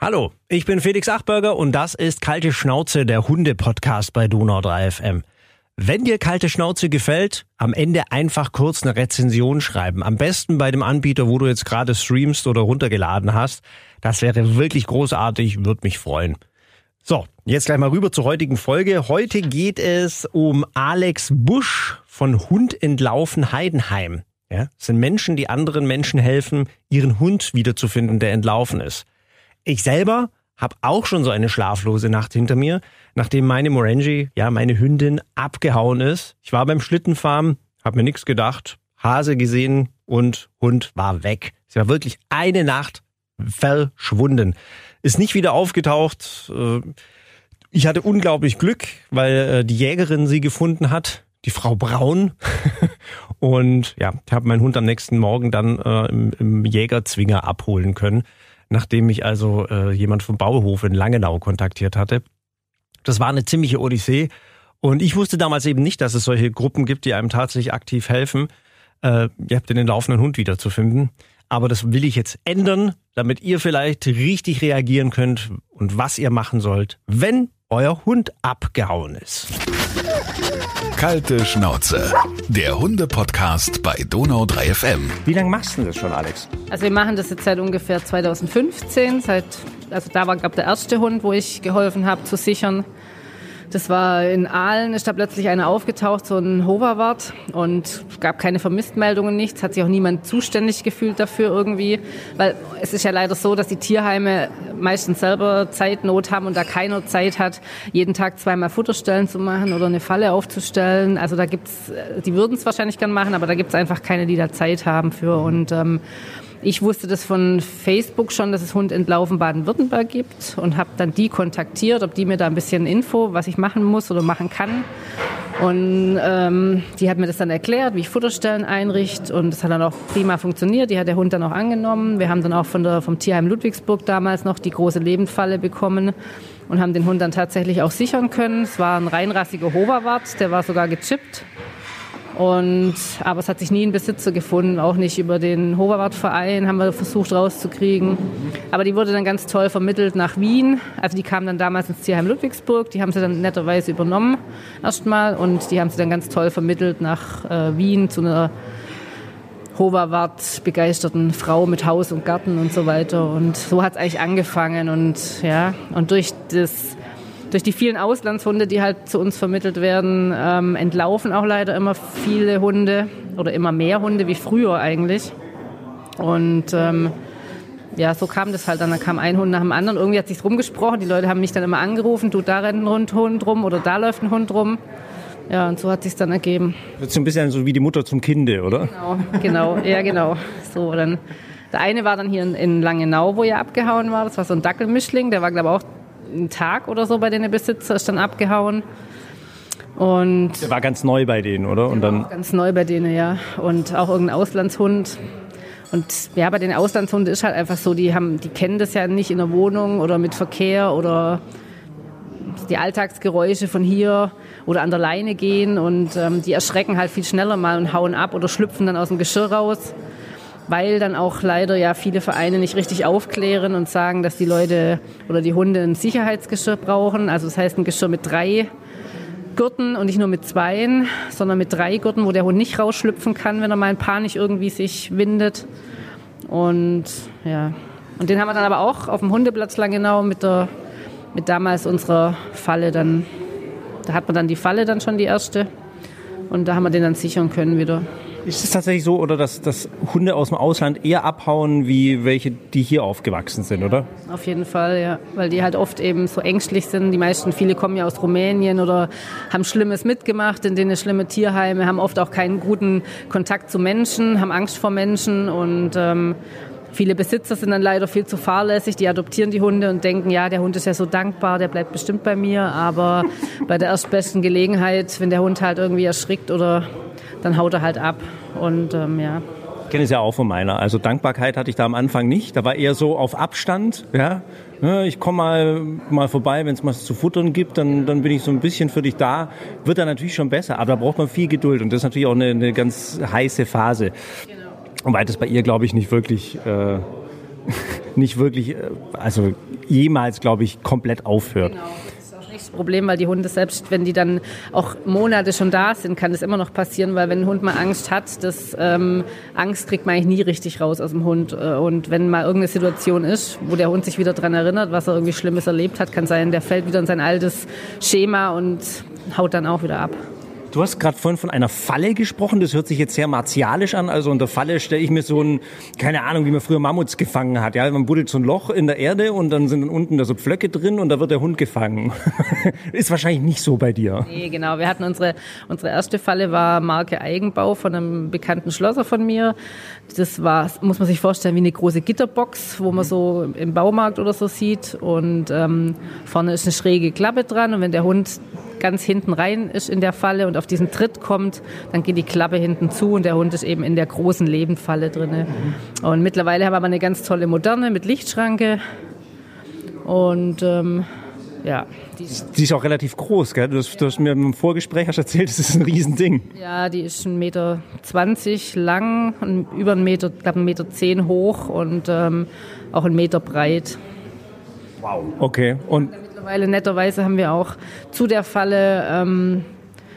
Hallo, ich bin Felix Achberger und das ist Kalte Schnauze, der Hunde-Podcast bei Donau 3 FM. Wenn dir Kalte Schnauze gefällt, am Ende einfach kurz eine Rezension schreiben. Am besten bei dem Anbieter, wo du jetzt gerade streamst oder runtergeladen hast. Das wäre wirklich großartig, würde mich freuen. So, jetzt gleich mal rüber zur heutigen Folge. Heute geht es um Alex Busch von Hund entlaufen Heidenheim. Ja, das sind Menschen, die anderen Menschen helfen, ihren Hund wiederzufinden, der entlaufen ist. Ich selber habe auch schon so eine schlaflose Nacht hinter mir, nachdem meine Morangi, ja, meine Hündin, abgehauen ist. Ich war beim Schlittenfarm, habe mir nichts gedacht, Hase gesehen und Hund war weg. Sie war wirklich eine Nacht verschwunden. Ist nicht wieder aufgetaucht. Äh, ich hatte unglaublich Glück, weil äh, die Jägerin sie gefunden hat, die Frau Braun. Und ja, ich habe meinen Hund am nächsten Morgen dann äh, im, im Jägerzwinger abholen können nachdem mich also äh, jemand vom Bauhof in Langenau kontaktiert hatte. Das war eine ziemliche Odyssee. Und ich wusste damals eben nicht, dass es solche Gruppen gibt, die einem tatsächlich aktiv helfen, äh, ihr habt den laufenden Hund wiederzufinden. Aber das will ich jetzt ändern, damit ihr vielleicht richtig reagieren könnt und was ihr machen sollt, wenn euer Hund abgehauen ist. Kalte Schnauze. Der Hunde-Podcast bei Donau 3 FM. Wie lange machst du das schon, Alex? Also wir machen das jetzt seit ungefähr 2015. Seit, also da war, glaube der erste Hund, wo ich geholfen habe zu sichern. Das war in Aalen, ist da plötzlich einer aufgetaucht, so ein Hoverwart und gab keine Vermisstmeldungen, nichts, hat sich auch niemand zuständig gefühlt dafür irgendwie, weil es ist ja leider so, dass die Tierheime meistens selber Zeitnot haben und da keiner Zeit hat, jeden Tag zweimal Futterstellen zu machen oder eine Falle aufzustellen. Also da gibt's, die würden es wahrscheinlich gern machen, aber da gibt's einfach keine, die da Zeit haben für. Und ähm, ich wusste das von Facebook schon, dass es Hund entlaufen Baden-Württemberg gibt und habe dann die kontaktiert, ob die mir da ein bisschen Info, was ich machen muss oder machen kann. Und ähm, die hat mir das dann erklärt, wie ich Futterstellen einrichte und das hat dann auch prima funktioniert. Die hat der Hund dann auch angenommen. Wir haben dann auch von der, vom Tierheim Ludwigsburg damals noch die große Lebendfalle bekommen und haben den Hund dann tatsächlich auch sichern können. Es war ein reinrassiger Hoverwart, der war sogar gechippt. Und, aber es hat sich nie ein Besitzer gefunden, auch nicht über den Hoverwart-Verein haben wir versucht rauszukriegen. Aber die wurde dann ganz toll vermittelt nach Wien. Also die kam dann damals ins Tierheim Ludwigsburg, die haben sie dann netterweise übernommen erstmal und die haben sie dann ganz toll vermittelt nach äh, Wien zu einer Hoverwart begeisterten Frau mit Haus und Garten und so weiter. Und so hat es eigentlich angefangen und ja, und durch das durch die vielen Auslandshunde, die halt zu uns vermittelt werden, ähm, entlaufen auch leider immer viele Hunde oder immer mehr Hunde wie früher eigentlich. Und ähm, ja, so kam das halt dann. Da kam ein Hund nach dem anderen. Irgendwie hat sich rumgesprochen. Die Leute haben mich dann immer angerufen, du, da rennt ein Hund rum oder da läuft ein Hund rum. Ja, und so hat sich dann ergeben. Das ist ein bisschen so wie die Mutter zum Kinde, oder? Genau, genau, ja genau. So, dann der eine war dann hier in, in Langenau, wo er abgehauen war. Das war so ein Dackelmischling. Der war, glaube ich, auch einen Tag oder so bei den Besitzer, ist dann abgehauen. Und Der war ganz neu bei denen, oder? Und dann ganz neu bei denen, ja. Und auch irgendein Auslandshund. Und ja, bei den Auslandshunden ist halt einfach so, die haben, die kennen das ja nicht in der Wohnung oder mit Verkehr oder die Alltagsgeräusche von hier oder an der Leine gehen und ähm, die erschrecken halt viel schneller mal und hauen ab oder schlüpfen dann aus dem Geschirr raus weil dann auch leider ja viele Vereine nicht richtig aufklären und sagen, dass die Leute oder die Hunde ein Sicherheitsgeschirr brauchen. Also das heißt ein Geschirr mit drei Gurten und nicht nur mit zweien, sondern mit drei Gurten, wo der Hund nicht rausschlüpfen kann, wenn er mal in Panik irgendwie sich windet. Und ja, und den haben wir dann aber auch auf dem Hundeplatz lang genau mit der mit damals unserer Falle dann, da hat man dann die Falle dann schon die erste und da haben wir den dann sichern können wieder. Ist es tatsächlich so, oder dass, dass Hunde aus dem Ausland eher abhauen, wie welche, die hier aufgewachsen sind, oder? Auf jeden Fall, ja. Weil die halt oft eben so ängstlich sind. Die meisten, viele kommen ja aus Rumänien oder haben Schlimmes mitgemacht, in denen schlimme Tierheime, haben oft auch keinen guten Kontakt zu Menschen, haben Angst vor Menschen und ähm, Viele Besitzer sind dann leider viel zu fahrlässig, die adoptieren die Hunde und denken, ja, der Hund ist ja so dankbar, der bleibt bestimmt bei mir. Aber bei der erstbesten Gelegenheit, wenn der Hund halt irgendwie erschrickt oder dann haut er halt ab. Und ähm, ja. Ich kenne es ja auch von meiner. Also Dankbarkeit hatte ich da am Anfang nicht. Da war eher so auf Abstand. Ja, ich komme mal, mal vorbei, wenn es was zu futtern gibt, dann, dann bin ich so ein bisschen für dich da. Wird dann natürlich schon besser, aber da braucht man viel Geduld und das ist natürlich auch eine, eine ganz heiße Phase. Genau. Und weil das bei ihr, glaube ich, nicht wirklich, äh, nicht wirklich, äh, also jemals, glaube ich, komplett aufhört. Genau Problem, weil die Hunde selbst, wenn die dann auch Monate schon da sind, kann das immer noch passieren, weil wenn ein Hund mal Angst hat, das ähm, Angst kriegt man eigentlich nie richtig raus aus dem Hund. Äh, und wenn mal irgendeine Situation ist, wo der Hund sich wieder daran erinnert, was er irgendwie Schlimmes erlebt hat, kann sein, der fällt wieder in sein altes Schema und haut dann auch wieder ab. Du hast gerade vorhin von einer Falle gesprochen. Das hört sich jetzt sehr martialisch an. Also unter Falle stelle ich mir so ein, keine Ahnung, wie man früher Mammuts gefangen hat. Ja, man buddelt so ein Loch in der Erde und dann sind dann unten da so Pflöcke drin und da wird der Hund gefangen. Ist wahrscheinlich nicht so bei dir. Nee, genau. Wir hatten unsere, unsere erste Falle war Marke Eigenbau von einem bekannten Schlosser von mir. Das war, muss man sich vorstellen, wie eine große Gitterbox, wo man so im Baumarkt oder so sieht. Und ähm, vorne ist eine schräge Klappe dran und wenn der Hund ganz hinten rein ist in der Falle und auf diesen Tritt kommt, dann geht die Klappe hinten zu und der Hund ist eben in der großen Lebendfalle drin. Und mittlerweile haben wir aber eine ganz tolle moderne mit Lichtschranke und ähm, ja. Die, die, ist auch relativ groß, gell? Du hast, du hast mir im Vorgespräch hast erzählt, das ist ein Riesending. Ja, die ist 1,20 Meter lang, und über 1 Meter, glaube 1,10 Meter zehn hoch und ähm, auch 1 Meter breit. Wow. Okay. Und mittlerweile netterweise haben wir auch zu der Falle, ähm,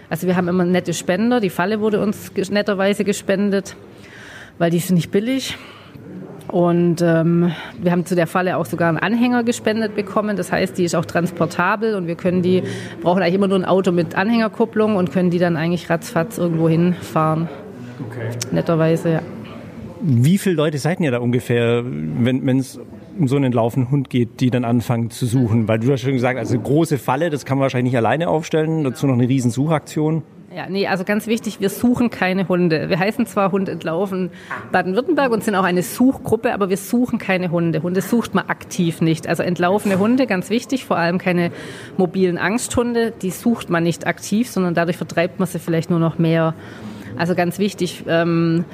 also wir haben immer nette Spender. Die Falle wurde uns netterweise gespendet, weil die ist nicht billig. Und ähm, wir haben zu der Falle auch sogar einen Anhänger gespendet bekommen. Das heißt, die ist auch transportabel und wir können die, brauchen eigentlich immer nur ein Auto mit Anhängerkupplung und können die dann eigentlich ratzfatz irgendwo hinfahren. Okay. Netterweise, ja. Wie viele Leute seid ihr da ungefähr, wenn es um so einen laufenden Hund geht, die dann anfangen zu suchen? Weil du hast schon gesagt, also große Falle, das kann man wahrscheinlich nicht alleine aufstellen, dazu noch eine riesen Suchaktion. Ja, nee, also ganz wichtig, wir suchen keine Hunde. Wir heißen zwar Hund entlaufen Baden-Württemberg und sind auch eine Suchgruppe, aber wir suchen keine Hunde. Hunde sucht man aktiv nicht. Also entlaufene Hunde, ganz wichtig, vor allem keine mobilen Angsthunde, die sucht man nicht aktiv, sondern dadurch vertreibt man sie vielleicht nur noch mehr. Also ganz wichtig, ähm,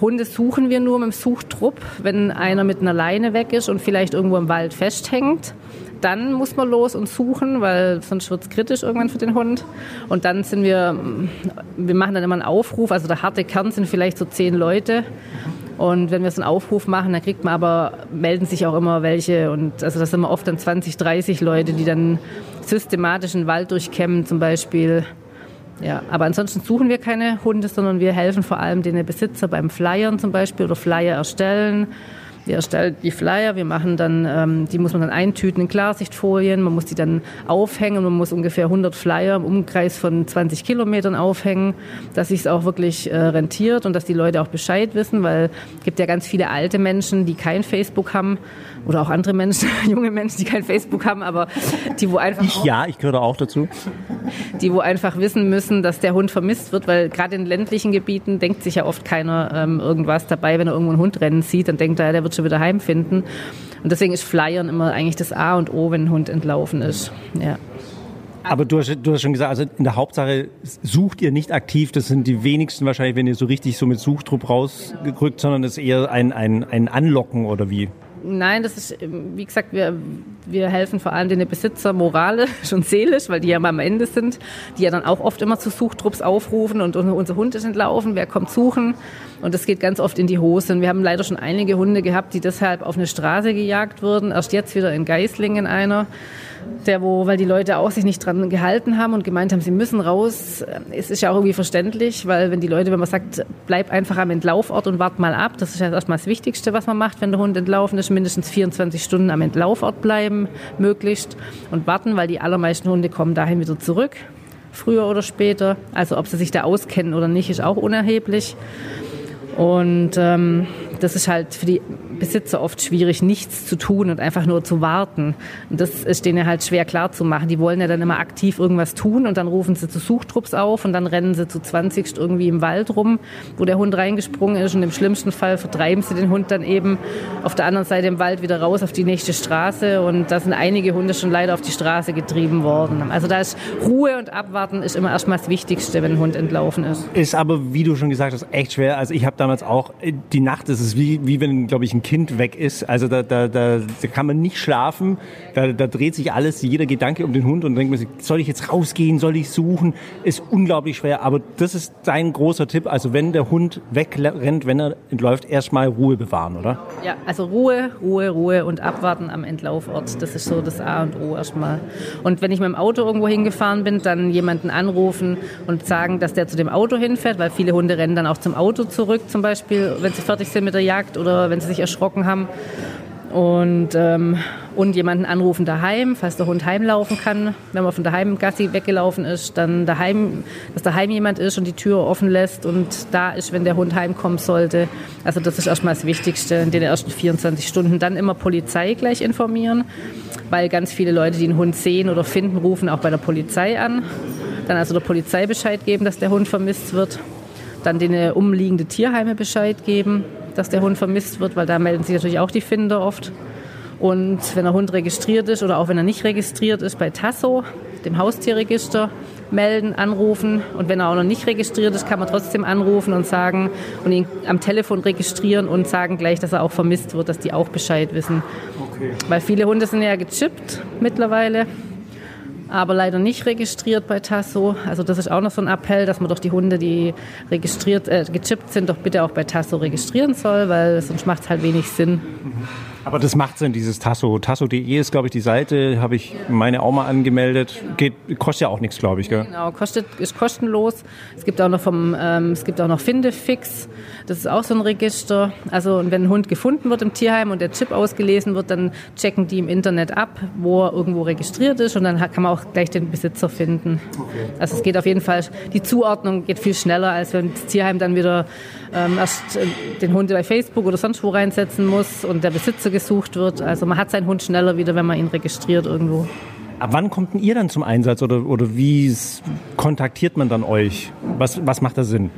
Hunde suchen wir nur mit dem Suchtrupp, wenn einer mit einer Leine weg ist und vielleicht irgendwo im Wald festhängt. Dann muss man los und suchen, weil sonst wird es kritisch irgendwann für den Hund. Und dann sind wir, wir machen dann immer einen Aufruf, also der harte Kern sind vielleicht so zehn Leute. Und wenn wir so einen Aufruf machen, dann kriegt man aber, melden sich auch immer welche. Und also das sind immer oft dann 20, 30 Leute, die dann systematisch den Wald durchkämmen zum Beispiel. Ja, aber ansonsten suchen wir keine Hunde, sondern wir helfen vor allem den Besitzer beim Flyern zum Beispiel oder Flyer erstellen wir erstellen die Flyer, wir machen dann, ähm, die muss man dann eintüten in Klarsichtfolien, man muss die dann aufhängen, man muss ungefähr 100 Flyer im Umkreis von 20 Kilometern aufhängen, dass sich es auch wirklich äh, rentiert und dass die Leute auch Bescheid wissen, weil es gibt ja ganz viele alte Menschen, die kein Facebook haben oder auch andere Menschen, junge Menschen, die kein Facebook haben, aber die wo einfach... Ich, ja, ich gehöre auch dazu. Die wo einfach wissen müssen, dass der Hund vermisst wird, weil gerade in ländlichen Gebieten denkt sich ja oft keiner ähm, irgendwas dabei, wenn er irgendwo einen Hund rennen sieht, dann denkt er, der wird schon wieder heimfinden. Und deswegen ist Flyern immer eigentlich das A und O, wenn ein Hund entlaufen ist. Ja. Aber du hast, du hast schon gesagt, also in der Hauptsache sucht ihr nicht aktiv. Das sind die wenigsten wahrscheinlich, wenn ihr so richtig so mit Suchtrupp rausgerückt, sondern das ist eher ein, ein, ein Anlocken oder wie? Nein, das ist, wie gesagt, wir, wir helfen vor allem den Besitzer moralisch und seelisch, weil die ja mal am Ende sind, die ja dann auch oft immer zu Suchtrupps aufrufen und unser Hund ist entlaufen, wer kommt suchen? Und das geht ganz oft in die Hose. Und wir haben leider schon einige Hunde gehabt, die deshalb auf eine Straße gejagt wurden. Erst jetzt wieder in Geislingen einer der wo, weil die Leute auch sich nicht dran gehalten haben und gemeint haben, sie müssen raus. Es ist ja auch irgendwie verständlich, weil wenn die Leute, wenn man sagt, bleib einfach am Entlaufort und wart mal ab, das ist ja erstmal das Wichtigste, was man macht, wenn der Hund entlaufen ist, mindestens 24 Stunden am Entlaufort bleiben, möglichst und warten, weil die allermeisten Hunde kommen dahin wieder zurück, früher oder später. Also ob sie sich da auskennen oder nicht, ist auch unerheblich. Und ähm, das ist halt für die Besitzer oft schwierig, nichts zu tun und einfach nur zu warten. Und das ist denen halt schwer klar zu machen. Die wollen ja dann immer aktiv irgendwas tun und dann rufen sie zu Suchtrupps auf und dann rennen sie zu 20 irgendwie im Wald rum, wo der Hund reingesprungen ist und im schlimmsten Fall vertreiben sie den Hund dann eben auf der anderen Seite im Wald wieder raus auf die nächste Straße und da sind einige Hunde schon leider auf die Straße getrieben worden. Also da ist Ruhe und Abwarten ist immer erstmal das Wichtigste, wenn ein Hund entlaufen ist. Ist aber, wie du schon gesagt hast, echt schwer. Also ich habe damals auch, die Nacht ist es wie, wie wenn, glaube ich, ein Kind weg ist. Also da, da, da, da kann man nicht schlafen. Da, da dreht sich alles, jeder Gedanke um den Hund und denkt man sich, soll ich jetzt rausgehen, soll ich suchen? Ist unglaublich schwer. Aber das ist dein großer Tipp. Also wenn der Hund wegrennt, wenn er entläuft, erstmal Ruhe bewahren, oder? Ja, also Ruhe, Ruhe, Ruhe und abwarten am Entlaufort. Das ist so das A und O erstmal. Und wenn ich mit dem Auto irgendwo hingefahren bin, dann jemanden anrufen und sagen, dass der zu dem Auto hinfährt, weil viele Hunde rennen dann auch zum Auto zurück, zum Beispiel, wenn sie fertig sind mit der Jagd oder wenn sie sich erschrocken haben. Und, ähm, und jemanden anrufen daheim, falls der Hund heimlaufen kann. Wenn man von daheim Gassi weggelaufen ist, dann daheim, dass daheim jemand ist und die Tür offen lässt und da ist, wenn der Hund heimkommen sollte. Also das ist erstmal das Wichtigste in den ersten 24 Stunden. Dann immer Polizei gleich informieren, weil ganz viele Leute, die einen Hund sehen oder finden, rufen auch bei der Polizei an. Dann also der Polizei Bescheid geben, dass der Hund vermisst wird. Dann den umliegende Tierheime Bescheid geben dass der Hund vermisst wird, weil da melden sich natürlich auch die Finder oft. Und wenn der Hund registriert ist oder auch wenn er nicht registriert ist, bei Tasso, dem Haustierregister, melden, anrufen. Und wenn er auch noch nicht registriert ist, kann man trotzdem anrufen und sagen und ihn am Telefon registrieren und sagen gleich, dass er auch vermisst wird, dass die auch Bescheid wissen. Okay. Weil viele Hunde sind ja gechippt mittlerweile aber leider nicht registriert bei Tasso. Also das ist auch noch so ein Appell, dass man doch die Hunde, die registriert, äh, gechippt sind, doch bitte auch bei Tasso registrieren soll, weil sonst macht es halt wenig Sinn. Mhm. Aber das macht Sinn, dieses Tasso. Tasso.de ist, glaube ich, die Seite, habe ich meine auch mal angemeldet. Geht, kostet ja auch nichts, glaube ich. Gell? Genau, kostet, ist kostenlos. Es gibt auch noch vom, ähm, es gibt auch noch Findefix. Das ist auch so ein Register. Also und wenn ein Hund gefunden wird im Tierheim und der Chip ausgelesen wird, dann checken die im Internet ab, wo er irgendwo registriert ist und dann kann man auch gleich den Besitzer finden. Okay. Also es geht auf jeden Fall, die Zuordnung geht viel schneller, als wenn das Tierheim dann wieder ähm, erst äh, den Hund bei Facebook oder sonst wo reinsetzen muss und der Besitzer gesucht wird. Also man hat seinen Hund schneller wieder, wenn man ihn registriert irgendwo. Ab wann kommt denn ihr dann zum Einsatz oder, oder wie kontaktiert man dann euch? Was, was macht da Sinn?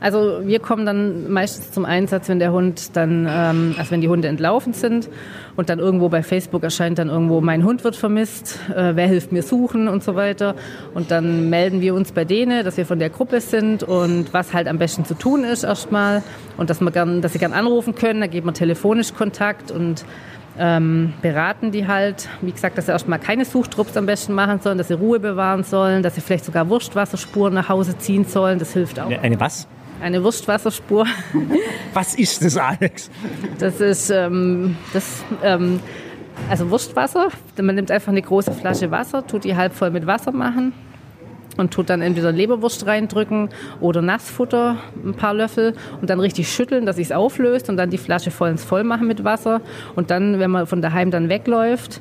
Also wir kommen dann meistens zum Einsatz, wenn der Hund dann, ähm, also wenn die Hunde entlaufen sind und dann irgendwo bei Facebook erscheint dann irgendwo, mein Hund wird vermisst, äh, wer hilft mir suchen und so weiter. Und dann melden wir uns bei denen, dass wir von der Gruppe sind und was halt am besten zu tun ist erstmal und dass, man gern, dass sie gern anrufen können, da geben wir telefonisch Kontakt und ähm, beraten die halt, wie gesagt, dass sie erstmal keine Suchtrupps am besten machen sollen, dass sie Ruhe bewahren sollen, dass sie vielleicht sogar Wurstwasserspuren nach Hause ziehen sollen, das hilft auch. Eine was? Eine Wurstwasserspur. Was ist das, Alex? Das ist ähm, das, ähm, also Wurstwasser. Man nimmt einfach eine große Flasche Wasser, tut die halb voll mit Wasser machen und tut dann entweder Leberwurst reindrücken oder Nassfutter, ein paar Löffel und dann richtig schütteln, dass es auflöst und dann die Flasche vollends voll machen mit Wasser und dann, wenn man von daheim dann wegläuft,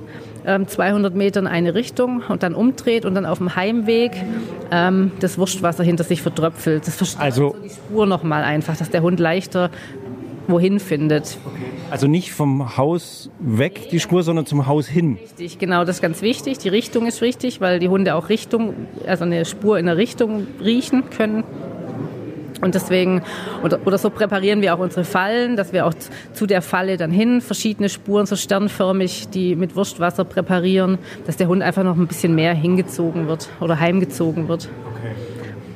200 ähm, Meter in eine Richtung und dann umdreht und dann auf dem Heimweg ähm, das Wurstwasser hinter sich verdröpfelt. Das verstärkt also, so die Spur nochmal einfach, dass der Hund leichter wohin findet. Also nicht vom Haus weg die Spur, sondern zum Haus hin. Richtig, genau, das ist ganz wichtig. Die Richtung ist wichtig, weil die Hunde auch Richtung, also eine Spur in der Richtung riechen können. Und deswegen, oder, oder so präparieren wir auch unsere Fallen, dass wir auch zu der Falle dann hin verschiedene Spuren so sternförmig, die mit Wurstwasser präparieren, dass der Hund einfach noch ein bisschen mehr hingezogen wird oder heimgezogen wird. Okay.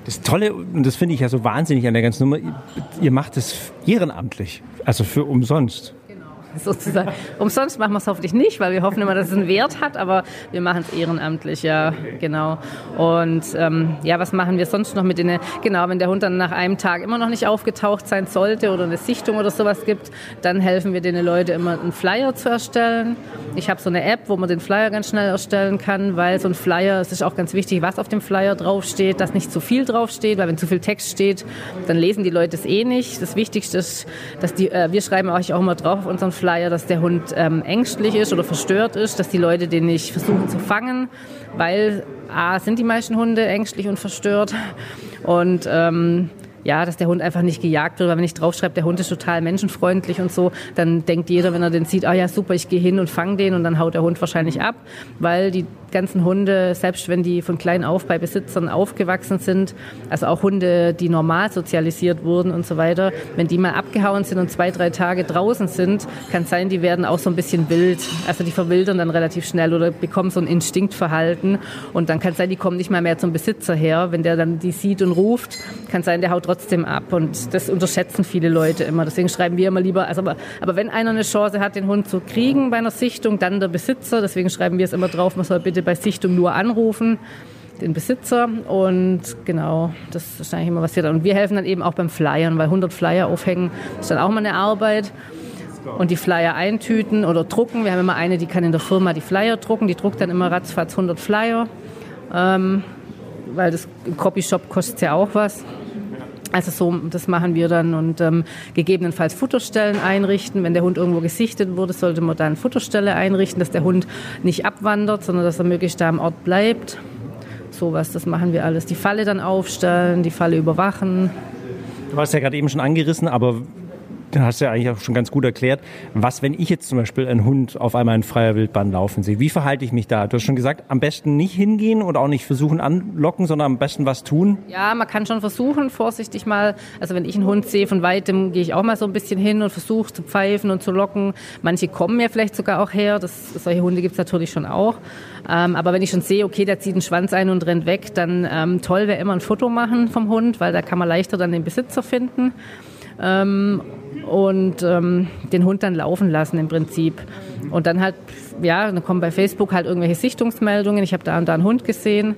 Das Tolle, und das finde ich ja so wahnsinnig an der ganzen Nummer, ihr macht es ehrenamtlich, also für umsonst. sozusagen. Umsonst machen wir es hoffentlich nicht, weil wir hoffen immer, dass es einen Wert hat, aber wir machen es ehrenamtlich, ja, genau. Und ähm, ja, was machen wir sonst noch mit denen? Genau, wenn der Hund dann nach einem Tag immer noch nicht aufgetaucht sein sollte oder eine Sichtung oder sowas gibt, dann helfen wir den Leuten immer einen Flyer zu erstellen. Ich habe so eine App, wo man den Flyer ganz schnell erstellen kann, weil so ein Flyer, es ist auch ganz wichtig, was auf dem Flyer draufsteht, dass nicht zu viel draufsteht, weil wenn zu viel Text steht, dann lesen die Leute es eh nicht. Das Wichtigste ist, dass die, äh, wir schreiben euch auch immer drauf auf unseren Flyer, Flyer, dass der Hund ähm, ängstlich ist oder verstört ist, dass die Leute den nicht versuchen zu fangen, weil A, sind die meisten Hunde ängstlich und verstört und ähm, ja, dass der Hund einfach nicht gejagt wird, weil wenn ich draufschreibe, der Hund ist total menschenfreundlich und so, dann denkt jeder, wenn er den sieht, ah ja, super, ich gehe hin und fange den und dann haut der Hund wahrscheinlich ab, weil die ganzen Hunde, selbst wenn die von klein auf bei Besitzern aufgewachsen sind, also auch Hunde, die normal sozialisiert wurden und so weiter, wenn die mal abgehauen sind und zwei, drei Tage draußen sind, kann sein, die werden auch so ein bisschen wild. Also die verwildern dann relativ schnell oder bekommen so ein Instinktverhalten und dann kann sein, die kommen nicht mal mehr zum Besitzer her. Wenn der dann die sieht und ruft, kann sein, der haut trotzdem ab und das unterschätzen viele Leute immer. Deswegen schreiben wir immer lieber, also aber, aber wenn einer eine Chance hat, den Hund zu kriegen bei einer Sichtung, dann der Besitzer. Deswegen schreiben wir es immer drauf, man soll bitte bei Sichtung nur anrufen den Besitzer und genau, das ist eigentlich immer was dann. Und wir helfen dann eben auch beim Flyern, weil 100 Flyer aufhängen ist dann auch mal eine Arbeit und die Flyer eintüten oder drucken. Wir haben immer eine, die kann in der Firma die Flyer drucken, die druckt dann immer ratzfatz 100 Flyer, ähm, weil das im Copyshop kostet ja auch was. Also so, das machen wir dann und ähm, gegebenenfalls Futterstellen einrichten. Wenn der Hund irgendwo gesichtet wurde, sollte man dann Futterstelle einrichten, dass der Hund nicht abwandert, sondern dass er möglichst da am Ort bleibt. Sowas, das machen wir alles. Die Falle dann aufstellen, die Falle überwachen. Du hast ja gerade eben schon angerissen, aber hast ja eigentlich auch schon ganz gut erklärt, was, wenn ich jetzt zum Beispiel einen Hund auf einmal in freier Wildbahn laufen sehe, wie verhalte ich mich da? Du hast schon gesagt, am besten nicht hingehen und auch nicht versuchen anlocken, sondern am besten was tun. Ja, man kann schon versuchen, vorsichtig mal, also wenn ich einen Hund sehe von weitem, gehe ich auch mal so ein bisschen hin und versuche zu pfeifen und zu locken. Manche kommen ja vielleicht sogar auch her, das, solche Hunde gibt es natürlich schon auch. Ähm, aber wenn ich schon sehe, okay, der zieht den Schwanz ein und rennt weg, dann ähm, toll wäre immer ein Foto machen vom Hund, weil da kann man leichter dann den Besitzer finden. Ähm, und ähm, den Hund dann laufen lassen im Prinzip. Und dann halt, ja, dann kommen bei Facebook halt irgendwelche Sichtungsmeldungen. Ich habe da und da einen Hund gesehen,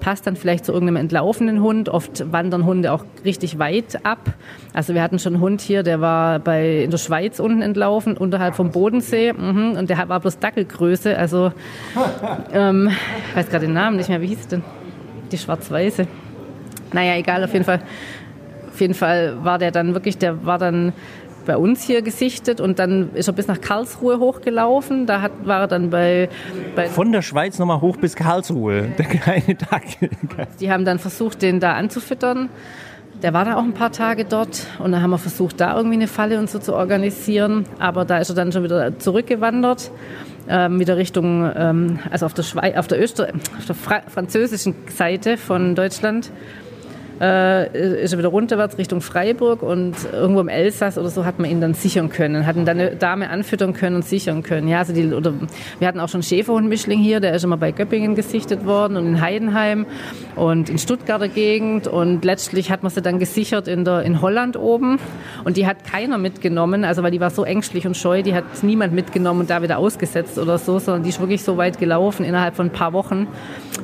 passt dann vielleicht zu irgendeinem entlaufenen Hund. Oft wandern Hunde auch richtig weit ab. Also wir hatten schon einen Hund hier, der war bei, in der Schweiz unten entlaufen, unterhalb vom Bodensee. Mhm, und der war bloß Dackelgröße. Also, ähm, ich weiß gerade den Namen nicht mehr, wie hieß es denn? Die Schwarz-Weiße. Naja, egal, auf jeden Fall. Auf jeden Fall war der dann wirklich, der war dann bei uns hier gesichtet und dann ist er bis nach Karlsruhe hochgelaufen. Da hat, war er dann bei, bei Von der Schweiz nochmal hoch bis Karlsruhe, der kleine Dackel. Die haben dann versucht, den da anzufüttern. Der war da auch ein paar Tage dort und dann haben wir versucht, da irgendwie eine Falle und so zu organisieren. Aber da ist er dann schon wieder zurückgewandert, ähm, wieder Richtung, ähm, also auf der, Schweiz, auf der, Öster auf der Fra französischen Seite von Deutschland äh, ist er wieder runterwärts Richtung Freiburg und irgendwo im Elsass oder so hat man ihn dann sichern können, hatten dann eine Dame anfüttern können und sichern können. Ja, also die, oder wir hatten auch schon Schäferhundmischling hier, der ist immer bei Göppingen gesichtet worden und in Heidenheim und in Stuttgarter Gegend und letztlich hat man sie dann gesichert in, der, in Holland oben und die hat keiner mitgenommen, also weil die war so ängstlich und scheu, die hat niemand mitgenommen und da wieder ausgesetzt oder so, sondern die ist wirklich so weit gelaufen innerhalb von ein paar Wochen,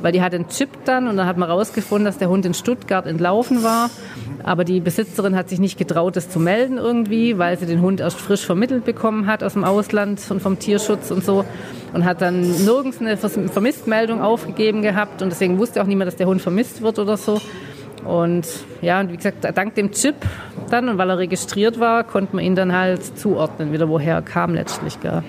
weil die hat einen Chip dann und dann hat man rausgefunden, dass der Hund in Stuttgart entlang gelaufen war. Aber die Besitzerin hat sich nicht getraut, das zu melden irgendwie, weil sie den Hund erst frisch vermittelt bekommen hat aus dem Ausland und vom Tierschutz und so. Und hat dann nirgends eine Vermisstmeldung aufgegeben gehabt. Und deswegen wusste auch niemand, dass der Hund vermisst wird oder so. Und ja, und wie gesagt, dank dem Chip dann und weil er registriert war, konnte man ihn dann halt zuordnen, wieder woher er kam letztlich. Gell.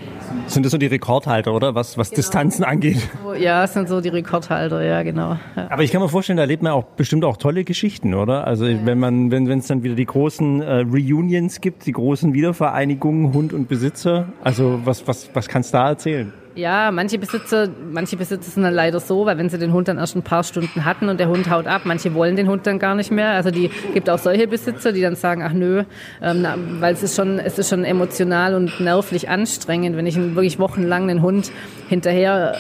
Sind das so die Rekordhalter, oder? Was, was genau. Distanzen angeht? Ja, es sind so die Rekordhalter, ja, genau. Ja. Aber ich kann mir vorstellen, da erlebt man auch bestimmt auch tolle Geschichten, oder? Also ja. wenn man, wenn es dann wieder die großen äh, Reunions gibt, die großen Wiedervereinigungen, Hund und Besitzer, also was, was, was kannst du da erzählen? Ja, manche Besitzer, manche Besitzer sind dann leider so, weil wenn sie den Hund dann erst ein paar Stunden hatten und der Hund haut ab, manche wollen den Hund dann gar nicht mehr. Also die gibt auch solche Besitzer, die dann sagen, ach nö, ähm, weil es ist schon, es ist schon emotional und nervlich anstrengend, wenn ich wirklich wochenlang den Hund hinterher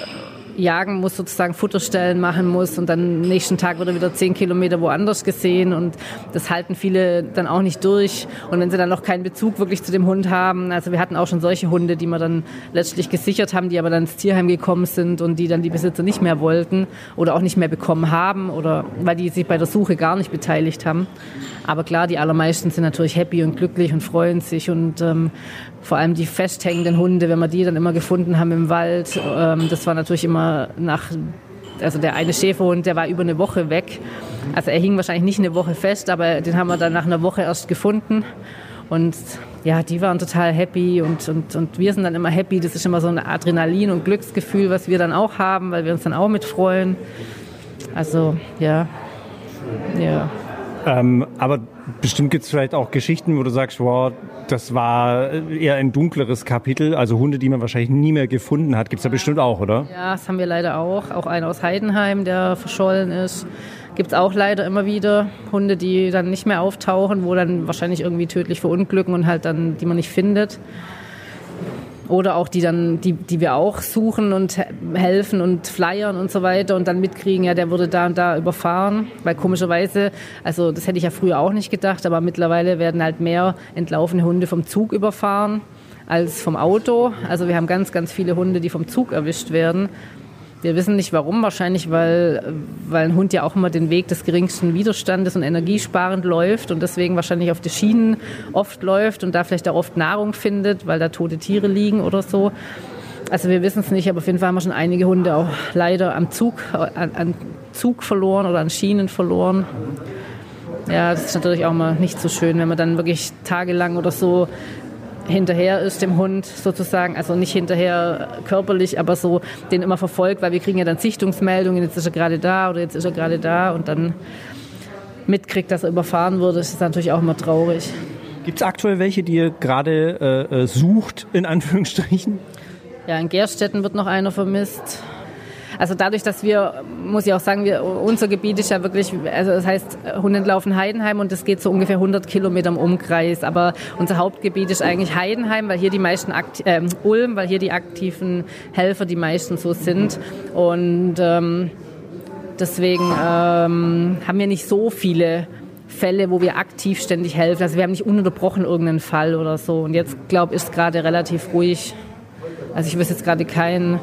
jagen muss, sozusagen Futterstellen machen muss und dann nächsten Tag wird er wieder zehn Kilometer woanders gesehen und das halten viele dann auch nicht durch. Und wenn sie dann noch keinen Bezug wirklich zu dem Hund haben, also wir hatten auch schon solche Hunde, die wir dann letztlich gesichert haben, die aber dann ins Tierheim gekommen sind und die dann die Besitzer nicht mehr wollten oder auch nicht mehr bekommen haben oder weil die sich bei der Suche gar nicht beteiligt haben. Aber klar, die allermeisten sind natürlich happy und glücklich und freuen sich und ähm, vor allem die festhängenden Hunde, wenn wir die dann immer gefunden haben im Wald, ähm, das war natürlich immer nach, also der eine Schäferhund, der war über eine Woche weg. Also er hing wahrscheinlich nicht eine Woche fest, aber den haben wir dann nach einer Woche erst gefunden. Und ja, die waren total happy und, und, und wir sind dann immer happy. Das ist immer so ein Adrenalin- und Glücksgefühl, was wir dann auch haben, weil wir uns dann auch mitfreuen. Also ja, ja. Ähm, aber bestimmt gibt es vielleicht auch Geschichten, wo du sagst, wow, das war eher ein dunkleres Kapitel, also Hunde, die man wahrscheinlich nie mehr gefunden hat. Gibt es da bestimmt auch, oder? Ja, das haben wir leider auch. Auch einer aus Heidenheim, der verschollen ist. Gibt es auch leider immer wieder Hunde, die dann nicht mehr auftauchen, wo dann wahrscheinlich irgendwie tödlich verunglücken und halt dann, die man nicht findet. Oder auch die dann, die, die wir auch suchen und helfen und flyern und so weiter und dann mitkriegen, ja, der wurde da und da überfahren. Weil komischerweise, also das hätte ich ja früher auch nicht gedacht, aber mittlerweile werden halt mehr entlaufene Hunde vom Zug überfahren als vom Auto. Also wir haben ganz, ganz viele Hunde, die vom Zug erwischt werden. Wir wissen nicht warum, wahrscheinlich weil, weil ein Hund ja auch immer den Weg des geringsten Widerstandes und energiesparend läuft und deswegen wahrscheinlich auf die Schienen oft läuft und da vielleicht auch oft Nahrung findet, weil da tote Tiere liegen oder so. Also wir wissen es nicht, aber auf jeden Fall haben wir schon einige Hunde auch leider am Zug, an, an Zug verloren oder an Schienen verloren. Ja, das ist natürlich auch mal nicht so schön, wenn man dann wirklich tagelang oder so hinterher ist dem Hund sozusagen, also nicht hinterher körperlich, aber so den immer verfolgt, weil wir kriegen ja dann Sichtungsmeldungen, jetzt ist er gerade da oder jetzt ist er gerade da und dann mitkriegt, dass er überfahren wurde, das ist natürlich auch immer traurig. Gibt es aktuell welche, die ihr gerade äh, äh, sucht, in Anführungsstrichen? Ja, in Gerstetten wird noch einer vermisst. Also dadurch, dass wir, muss ich auch sagen, wir, unser Gebiet ist ja wirklich, also das heißt Hundentlaufen Heidenheim und das geht so ungefähr 100 Kilometer im Umkreis. Aber unser Hauptgebiet ist eigentlich Heidenheim, weil hier die meisten, äh, Ulm, weil hier die aktiven Helfer die meisten so sind. Und ähm, deswegen ähm, haben wir nicht so viele Fälle, wo wir aktiv ständig helfen. Also wir haben nicht ununterbrochen irgendeinen Fall oder so. Und jetzt, glaube ich, ist gerade relativ ruhig. Also ich wüsste jetzt gerade keinen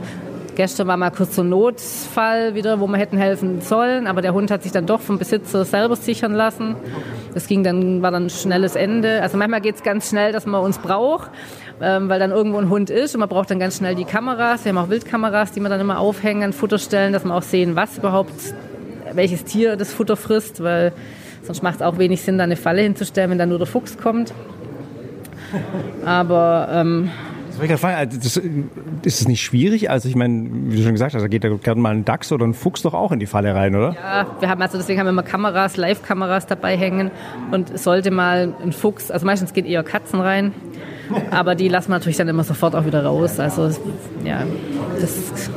Gestern war mal kurz so ein Notfall wieder, wo wir hätten helfen sollen, aber der Hund hat sich dann doch vom Besitzer selber sichern lassen. Das ging dann, war dann ein schnelles Ende. Also manchmal geht es ganz schnell, dass man uns braucht, ähm, weil dann irgendwo ein Hund ist und man braucht dann ganz schnell die Kameras. Wir haben auch Wildkameras, die man dann immer aufhängen an Futterstellen, dass man auch sehen, was überhaupt, welches Tier das Futter frisst, weil sonst macht es auch wenig Sinn, da eine Falle hinzustellen, wenn dann nur der Fuchs kommt. Aber ähm, das, also das, ist es nicht schwierig? Also ich meine, wie du schon gesagt hast, da geht da gerne mal ein Dachs oder ein Fuchs doch auch in die Falle rein, oder? Ja, wir haben also deswegen haben wir immer Kameras, Live-Kameras dabei hängen und sollte mal ein Fuchs, also meistens geht eher Katzen rein, aber die lassen wir natürlich dann immer sofort auch wieder raus. Also ja, das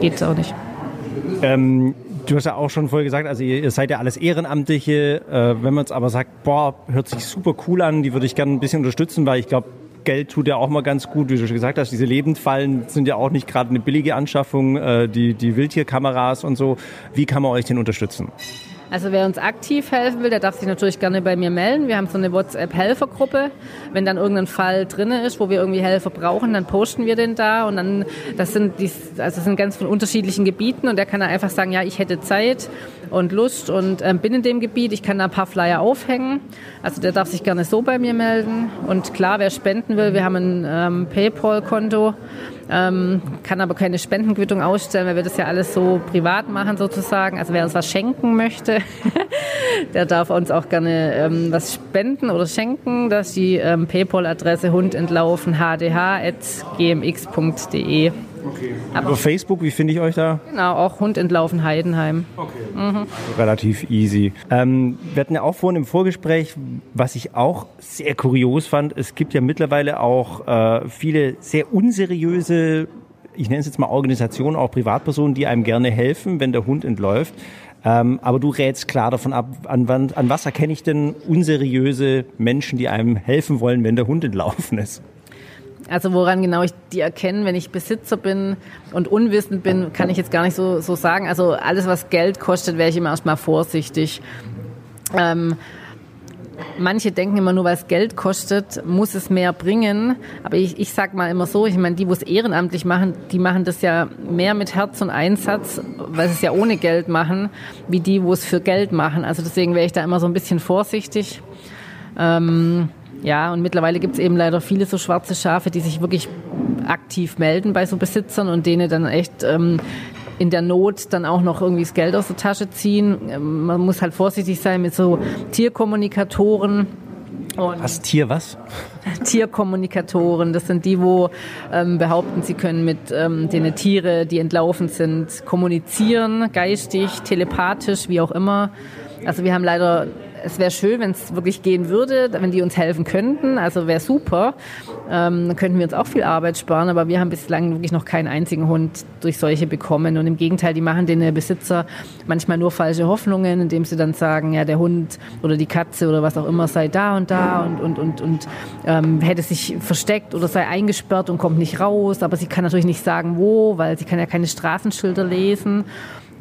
geht auch nicht. Ähm, Du hast ja auch schon vorher gesagt, also ihr, ihr seid ja alles Ehrenamtliche. Äh, wenn man es aber sagt, boah, hört sich super cool an, die würde ich gerne ein bisschen unterstützen, weil ich glaube, Geld tut ja auch mal ganz gut, wie du schon gesagt hast. Diese Lebendfallen sind ja auch nicht gerade eine billige Anschaffung, äh, die, die Wildtierkameras und so. Wie kann man euch denn unterstützen? Also wer uns aktiv helfen will, der darf sich natürlich gerne bei mir melden. Wir haben so eine WhatsApp-Helfergruppe. Wenn dann irgendein Fall drin ist, wo wir irgendwie Helfer brauchen, dann posten wir den da und dann, das sind, die, also das sind ganz von unterschiedlichen Gebieten und der kann dann einfach sagen, ja, ich hätte Zeit und Lust und ähm, bin in dem Gebiet, ich kann da ein paar Flyer aufhängen. Also der darf sich gerne so bei mir melden. Und klar, wer spenden will, wir haben ein ähm, PayPal-Konto ähm, kann aber keine Spendenquittung ausstellen, weil wir das ja alles so privat machen sozusagen. Also wer uns was schenken möchte, der darf uns auch gerne ähm, was spenden oder schenken. Das ist die ähm, PayPal-Adresse hundentlaufen hdh.gmx.de. Okay. Aber Über Facebook, wie finde ich euch da? Genau, auch Hund entlaufen Heidenheim. Okay. Mhm. Relativ easy. Ähm, wir hatten ja auch vorhin im Vorgespräch, was ich auch sehr kurios fand, es gibt ja mittlerweile auch äh, viele sehr unseriöse, ich nenne es jetzt mal Organisationen, auch Privatpersonen, die einem gerne helfen, wenn der Hund entläuft. Ähm, aber du rätst klar davon ab, an, wann, an was erkenne ich denn unseriöse Menschen, die einem helfen wollen, wenn der Hund entlaufen ist? Also woran genau ich die erkenne, wenn ich Besitzer bin und unwissend bin, kann ich jetzt gar nicht so, so sagen. Also alles, was Geld kostet, wäre ich immer erstmal vorsichtig. Ähm, manche denken immer nur, weil es Geld kostet, muss es mehr bringen. Aber ich, ich sag mal immer so, ich meine, die, wo es ehrenamtlich machen, die machen das ja mehr mit Herz und Einsatz, weil sie es ja ohne Geld machen, wie die, wo es für Geld machen. Also deswegen wäre ich da immer so ein bisschen vorsichtig. Ähm, ja, und mittlerweile gibt es eben leider viele so schwarze Schafe, die sich wirklich aktiv melden bei so Besitzern und denen dann echt ähm, in der Not dann auch noch irgendwie das Geld aus der Tasche ziehen. Ähm, man muss halt vorsichtig sein mit so Tierkommunikatoren. Und was Tier was? Tierkommunikatoren, das sind die, wo ähm, behaupten, sie können mit ähm, den Tiere, die entlaufen sind, kommunizieren, geistig, telepathisch, wie auch immer. Also wir haben leider es wäre schön, wenn es wirklich gehen würde, wenn die uns helfen könnten. Also wäre super. Ähm, dann könnten wir uns auch viel Arbeit sparen. Aber wir haben bislang wirklich noch keinen einzigen Hund durch solche bekommen. Und im Gegenteil, die machen den Besitzer manchmal nur falsche Hoffnungen, indem sie dann sagen, ja, der Hund oder die Katze oder was auch immer sei da und da und, und, und, und ähm, hätte sich versteckt oder sei eingesperrt und kommt nicht raus. Aber sie kann natürlich nicht sagen, wo, weil sie kann ja keine Straßenschilder lesen.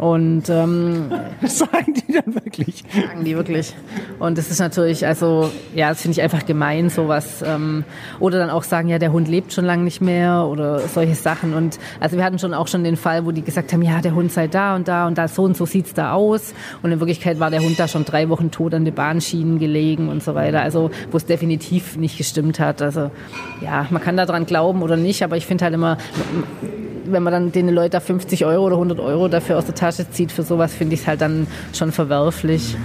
Und ähm, sagen die dann wirklich? Sagen die wirklich. Und das ist natürlich, also ja, das finde ich einfach gemein, sowas. Ähm, oder dann auch sagen, ja, der Hund lebt schon lange nicht mehr oder solche Sachen. Und also wir hatten schon auch schon den Fall, wo die gesagt haben, ja, der Hund sei da und da und da, so und so sieht's da aus. Und in Wirklichkeit war der Hund da schon drei Wochen tot an den Bahnschienen gelegen und so weiter. Also wo es definitiv nicht gestimmt hat. Also ja, man kann daran glauben oder nicht, aber ich finde halt immer, wenn man dann den Leuten da 50 Euro oder 100 Euro dafür aus der Tasche zieht, für sowas finde ich es halt dann schon verwerflich.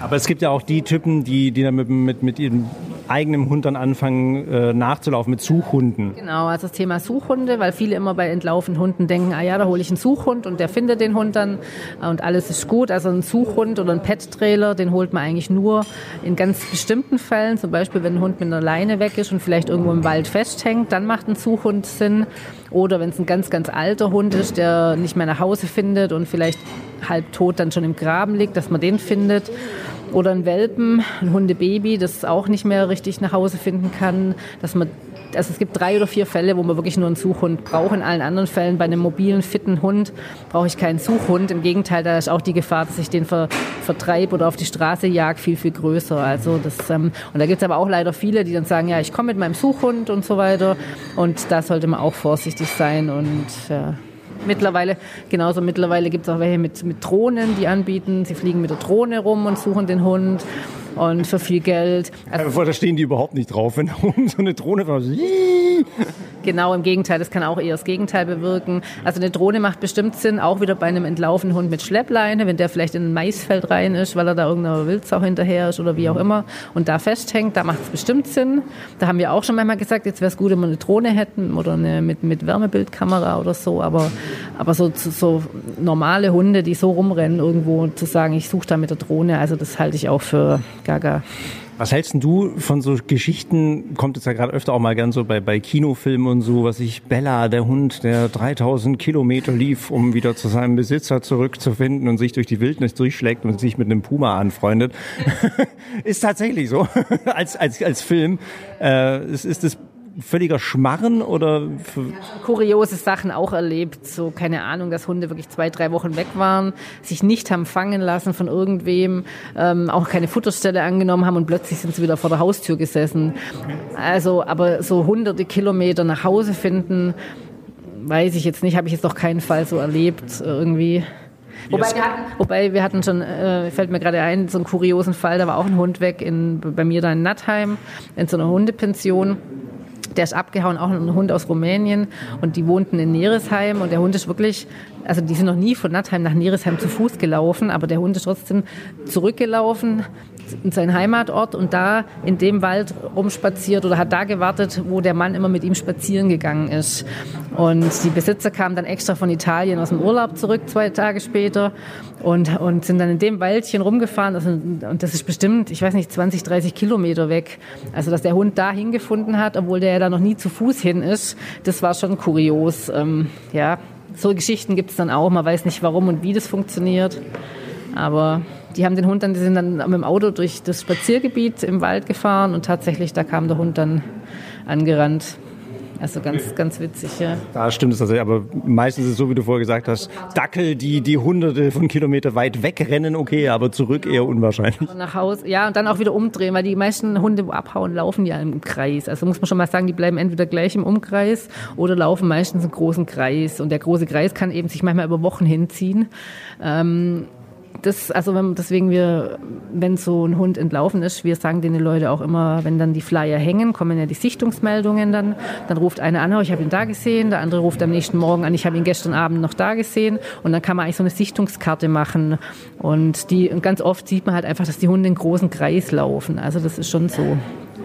Aber es gibt ja auch die Typen, die, die dann mit, mit, mit ihren eigenem Hund dann anfangen äh, nachzulaufen mit Suchhunden. Genau, also das Thema Suchhunde, weil viele immer bei entlaufenden Hunden denken, ah ja, da hole ich einen Suchhund und der findet den Hund dann und alles ist gut. Also ein Suchhund oder ein Pet-Trailer, den holt man eigentlich nur in ganz bestimmten Fällen, zum Beispiel wenn ein Hund mit einer Leine weg ist und vielleicht irgendwo im Wald festhängt, dann macht ein Suchhund Sinn. Oder wenn es ein ganz, ganz alter Hund ist, der nicht mehr nach Hause findet und vielleicht halb tot dann schon im Graben liegt, dass man den findet. Oder ein Welpen, ein Hundebaby, das auch nicht mehr richtig nach Hause finden kann, dass man also es gibt drei oder vier Fälle, wo man wirklich nur einen Suchhund braucht. In allen anderen Fällen, bei einem mobilen, fitten Hund, brauche ich keinen Suchhund. Im Gegenteil, da ist auch die Gefahr, dass ich den ver, vertreibe oder auf die Straße jag, viel, viel größer. Also das, ähm, und da gibt es aber auch leider viele, die dann sagen, ja, ich komme mit meinem Suchhund und so weiter. Und da sollte man auch vorsichtig sein und ja. Mittlerweile, genauso mittlerweile gibt es auch welche mit, mit Drohnen, die anbieten. Sie fliegen mit der Drohne rum und suchen den Hund und für viel Geld. Also, da stehen die überhaupt nicht drauf, wenn da oben so eine Drohne war. Genau, im Gegenteil, das kann auch eher das Gegenteil bewirken. Also eine Drohne macht bestimmt Sinn, auch wieder bei einem entlaufenen Hund mit Schleppleine, wenn der vielleicht in ein Maisfeld rein ist, weil er da irgendeiner Wildsau hinterher ist oder wie auch immer und da festhängt, da macht es bestimmt Sinn. Da haben wir auch schon manchmal gesagt, jetzt wäre es gut, wenn wir eine Drohne hätten oder eine mit, mit Wärmebildkamera oder so, aber, aber so, so normale Hunde, die so rumrennen irgendwo, zu sagen, ich suche da mit der Drohne, also das halte ich auch für gaga. Was hältst du von so Geschichten, kommt es ja gerade öfter auch mal gern so bei, bei Kinofilmen und so, was ich Bella, der Hund, der 3000 Kilometer lief, um wieder zu seinem Besitzer zurückzufinden und sich durch die Wildnis durchschlägt und sich mit einem Puma anfreundet. ist tatsächlich so, als, als, als Film. Äh, es ist das völliger Schmarren oder? Kuriose Sachen auch erlebt. So, keine Ahnung, dass Hunde wirklich zwei, drei Wochen weg waren, sich nicht haben fangen lassen von irgendwem, ähm, auch keine Futterstelle angenommen haben und plötzlich sind sie wieder vor der Haustür gesessen. Also, aber so hunderte Kilometer nach Hause finden, weiß ich jetzt nicht, habe ich jetzt noch keinen Fall so erlebt irgendwie. Wobei wir, hatten, wobei wir hatten schon, äh, fällt mir gerade ein, so einen kuriosen Fall, da war auch ein Hund weg in, bei mir da in Nattheim, in so einer Hundepension der ist abgehauen, auch ein Hund aus Rumänien. Und die wohnten in Neresheim. Und der Hund ist wirklich, also die sind noch nie von Nattheim nach Neresheim zu Fuß gelaufen, aber der Hund ist trotzdem zurückgelaufen in seinen Heimatort und da in dem Wald rumspaziert oder hat da gewartet, wo der Mann immer mit ihm spazieren gegangen ist. Und die Besitzer kamen dann extra von Italien aus dem Urlaub zurück, zwei Tage später und, und sind dann in dem Wäldchen rumgefahren. Sind, und das ist bestimmt, ich weiß nicht, 20, 30 Kilometer weg. Also, dass der Hund da hingefunden hat, obwohl der ja da noch nie zu Fuß hin ist, das war schon kurios. Ähm, ja, so Geschichten gibt es dann auch. Man weiß nicht, warum und wie das funktioniert. Aber die haben den Hund dann, die sind dann mit dem Auto durch das Spaziergebiet im Wald gefahren und tatsächlich, da kam der Hund dann angerannt. Also ganz, ganz witzig, ja. Da stimmt es tatsächlich, aber meistens ist es so, wie du vorher gesagt hast, Dackel, die, die hunderte von Kilometer weit wegrennen, okay, aber zurück eher unwahrscheinlich. Nach Hause, ja, und dann auch wieder umdrehen, weil die meisten Hunde, wo abhauen, laufen ja im Kreis. Also muss man schon mal sagen, die bleiben entweder gleich im Umkreis oder laufen meistens einen großen Kreis. Und der große Kreis kann eben sich manchmal über Wochen hinziehen. Ähm, das, also wenn, deswegen wir, wenn so ein Hund entlaufen ist, wir sagen den Leute auch immer, wenn dann die Flyer hängen, kommen ja die Sichtungsmeldungen dann, dann ruft einer an, oh, ich habe ihn da gesehen, der andere ruft am nächsten Morgen an, ich habe ihn gestern Abend noch da gesehen und dann kann man eigentlich so eine Sichtungskarte machen und die, und ganz oft sieht man halt einfach, dass die Hunde in großen Kreis laufen, also das ist schon so.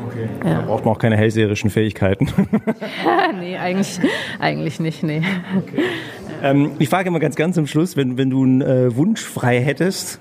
Okay. Ja. Da braucht man auch keine hellseherischen Fähigkeiten. nee, eigentlich, eigentlich nicht, nee. Okay. Ähm, ich frage immer ganz ganz zum Schluss, wenn, wenn du einen äh, Wunsch frei hättest,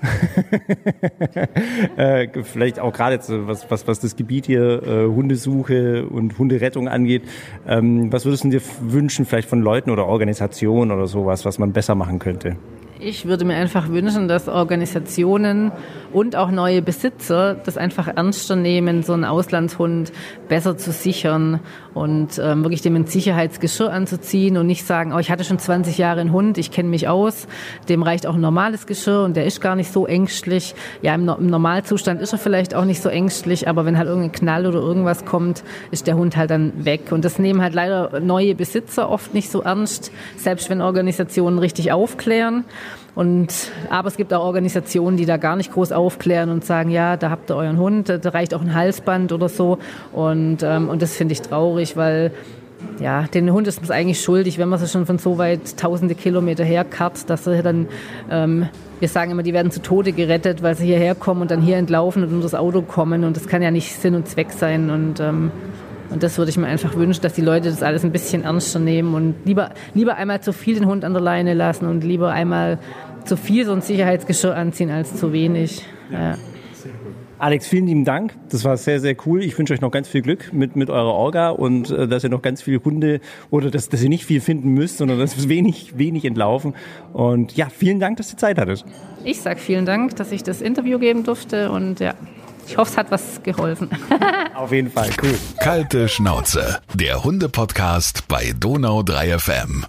äh, vielleicht auch gerade jetzt, was, was, was das Gebiet hier äh, Hundesuche und Hunderettung angeht, ähm, was würdest du dir wünschen, vielleicht von Leuten oder Organisationen oder sowas, was man besser machen könnte? Ich würde mir einfach wünschen, dass Organisationen und auch neue Besitzer das einfach ernster nehmen, so einen Auslandshund besser zu sichern und ähm, wirklich dem ein Sicherheitsgeschirr anzuziehen und nicht sagen, oh, ich hatte schon 20 Jahre einen Hund, ich kenne mich aus, dem reicht auch ein normales Geschirr und der ist gar nicht so ängstlich. Ja, im, im Normalzustand ist er vielleicht auch nicht so ängstlich, aber wenn halt irgendein Knall oder irgendwas kommt, ist der Hund halt dann weg. Und das nehmen halt leider neue Besitzer oft nicht so ernst, selbst wenn Organisationen richtig aufklären. Und, aber es gibt auch Organisationen, die da gar nicht groß aufklären und sagen, ja, da habt ihr euren Hund, da reicht auch ein Halsband oder so. Und, ähm, und das finde ich traurig, weil ja, den Hund ist man eigentlich schuldig, wenn man sie schon von so weit tausende Kilometer herkarrt, dass er dann, ähm, wir sagen immer, die werden zu Tode gerettet, weil sie hierher kommen und dann hier entlaufen und unter das Auto kommen. Und das kann ja nicht Sinn und Zweck sein. Und ähm, und das würde ich mir einfach wünschen, dass die Leute das alles ein bisschen ernster nehmen und lieber, lieber einmal zu viel den Hund an der Leine lassen und lieber einmal zu viel so ein Sicherheitsgeschirr anziehen als zu wenig. Ja. Alex, vielen lieben Dank. Das war sehr, sehr cool. Ich wünsche euch noch ganz viel Glück mit, mit eurer Orga und äh, dass ihr noch ganz viele Hunde oder dass, dass ihr nicht viel finden müsst, sondern dass es wenig, wenig entlaufen. Und ja, vielen Dank, dass ihr Zeit hattet. Ich sage vielen Dank, dass ich das Interview geben durfte und ja, ich hoffe, es hat was geholfen. Auf jeden Fall, cool. Kalte Schnauze, der Hunde-Podcast bei Donau 3 FM.